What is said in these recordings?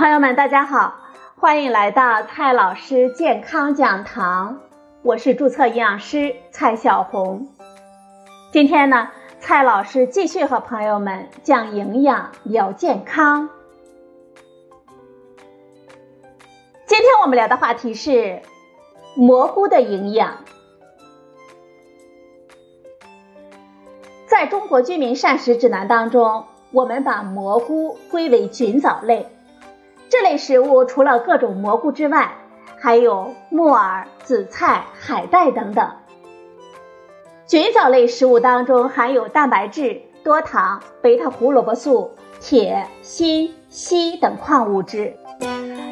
朋友们，大家好，欢迎来到蔡老师健康讲堂，我是注册营养师蔡小红。今天呢，蔡老师继续和朋友们讲营养聊健康。今天我们聊的话题是蘑菇的营养。在中国居民膳食指南当中，我们把蘑菇归为菌藻类。这类食物除了各种蘑菇之外，还有木耳、紫菜、海带等等。菌藻类食物当中含有蛋白质、多糖、贝塔胡萝卜素、铁、锌、硒等矿物质。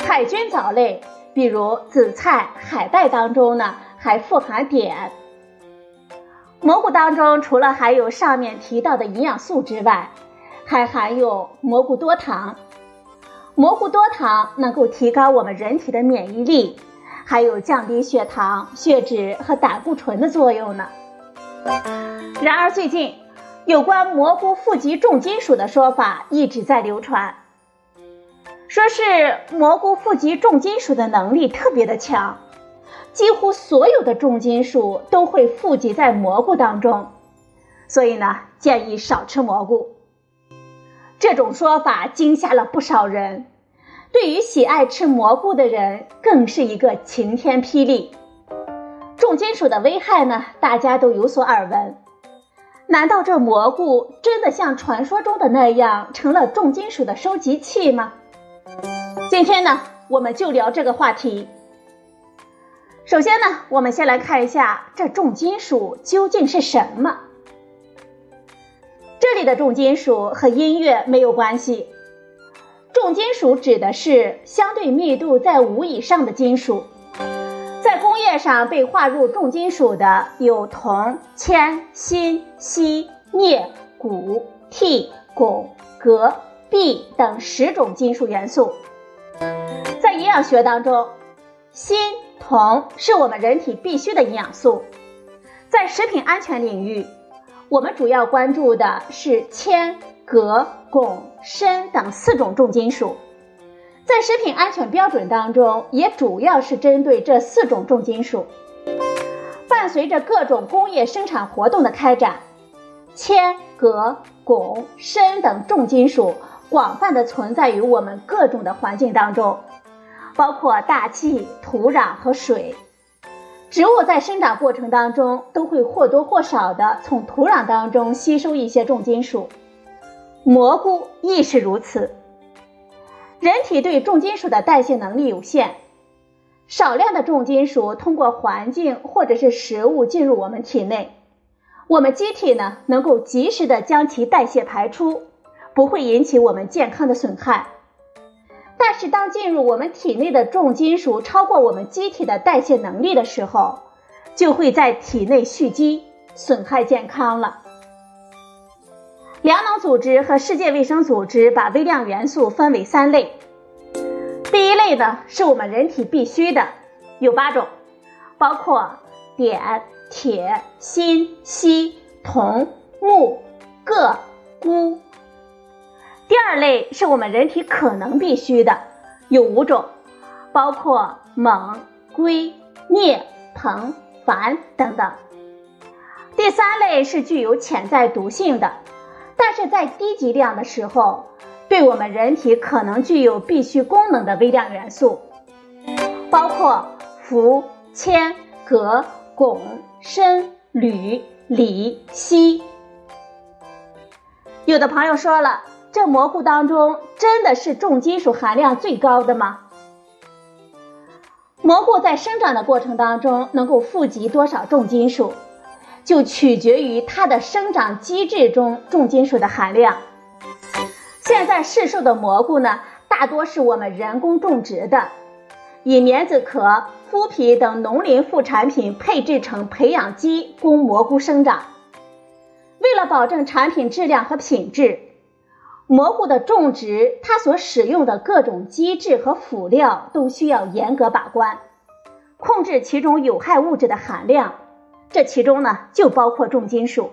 海菌藻类，比如紫菜、海带当中呢，还富含碘。蘑菇当中除了含有上面提到的营养素之外，还含有蘑菇多糖。蘑菇多糖能够提高我们人体的免疫力，还有降低血糖、血脂和胆固醇的作用呢。然而，最近有关蘑菇富集重金属的说法一直在流传，说是蘑菇富集重金属的能力特别的强，几乎所有的重金属都会富集在蘑菇当中，所以呢，建议少吃蘑菇。这种说法惊吓了不少人，对于喜爱吃蘑菇的人更是一个晴天霹雳。重金属的危害呢，大家都有所耳闻。难道这蘑菇真的像传说中的那样成了重金属的收集器吗？今天呢，我们就聊这个话题。首先呢，我们先来看一下这重金属究竟是什么。这里的重金属和音乐没有关系。重金属指的是相对密度在五以上的金属，在工业上被划入重金属的有铜、铅、锌、锡、镍、钴、锑、汞、镉、铋等十种金属元素。在营养学当中，锌、铜是我们人体必需的营养素。在食品安全领域。我们主要关注的是铅、镉、汞、砷等四种重金属，在食品安全标准当中，也主要是针对这四种重金属。伴随着各种工业生产活动的开展，铅、镉、汞、砷等重金属广泛的存在于我们各种的环境当中，包括大气、土壤和水。植物在生长过程当中都会或多或少的从土壤当中吸收一些重金属，蘑菇亦是如此。人体对重金属的代谢能力有限，少量的重金属通过环境或者是食物进入我们体内，我们机体呢能够及时的将其代谢排出，不会引起我们健康的损害。但是，当进入我们体内的重金属超过我们机体的代谢能力的时候，就会在体内蓄积，损害健康了。粮农组织和世界卫生组织把微量元素分为三类。第一类呢，是我们人体必需的，有八种，包括碘、铁、锌、硒、铜、钼、铬、钴。第二类是我们人体可能必须的，有五种，包括锰、硅、镍、硼、钒等等。第三类是具有潜在毒性的，但是在低剂量的时候，对我们人体可能具有必需功能的微量元素，包括氟、铅、镉、汞、砷、铝、锂、锡。有的朋友说了。这蘑菇当中真的是重金属含量最高的吗？蘑菇在生长的过程当中能够富集多少重金属，就取决于它的生长机制中重金属的含量。现在市售的蘑菇呢，大多是我们人工种植的，以棉籽壳、麸皮等农林副产品配制成培养基供蘑菇生长。为了保证产品质量和品质。蘑菇的种植，它所使用的各种基质和辅料都需要严格把关，控制其中有害物质的含量。这其中呢，就包括重金属。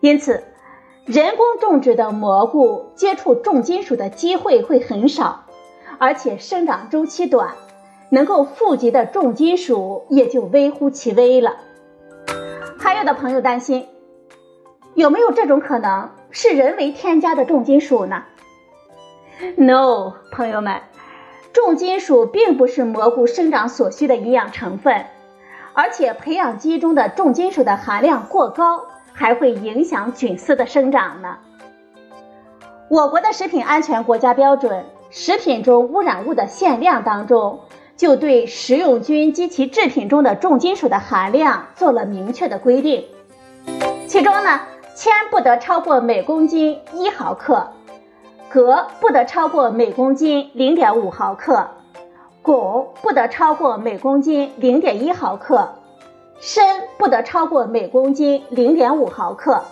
因此，人工种植的蘑菇接触重金属的机会会很少，而且生长周期短，能够富集的重金属也就微乎其微了。还有的朋友担心，有没有这种可能是人为添加的重金属呢？No，朋友们，重金属并不是蘑菇生长所需的营养成分，而且培养基中的重金属的含量过高，还会影响菌丝的生长呢。我国的食品安全国家标准《食品中污染物的限量》当中，就对食用菌及其制品中的重金属的含量做了明确的规定。其中呢，铅不得超过每公斤一毫克，镉不得超过每公斤零点五毫克，汞不得超过每公斤零点一毫克，砷不得超过每公斤零点五毫克。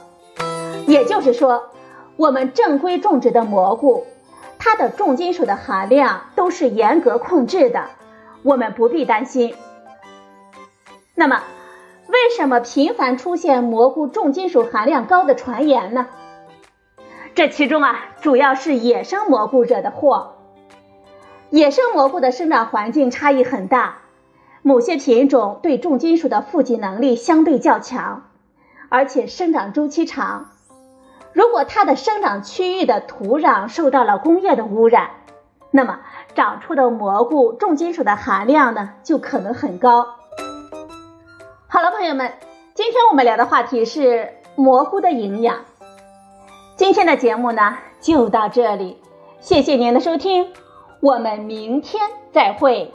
也就是说。我们正规种植的蘑菇，它的重金属的含量都是严格控制的，我们不必担心。那么，为什么频繁出现蘑菇重金属含量高的传言呢？这其中啊，主要是野生蘑菇惹的祸。野生蘑菇的生长环境差异很大，某些品种对重金属的富集能力相对较强，而且生长周期长。如果它的生长区域的土壤受到了工业的污染，那么长出的蘑菇重金属的含量呢就可能很高。朋友们，今天我们聊的话题是蘑菇的营养。今天的节目呢就到这里，谢谢您的收听，我们明天再会。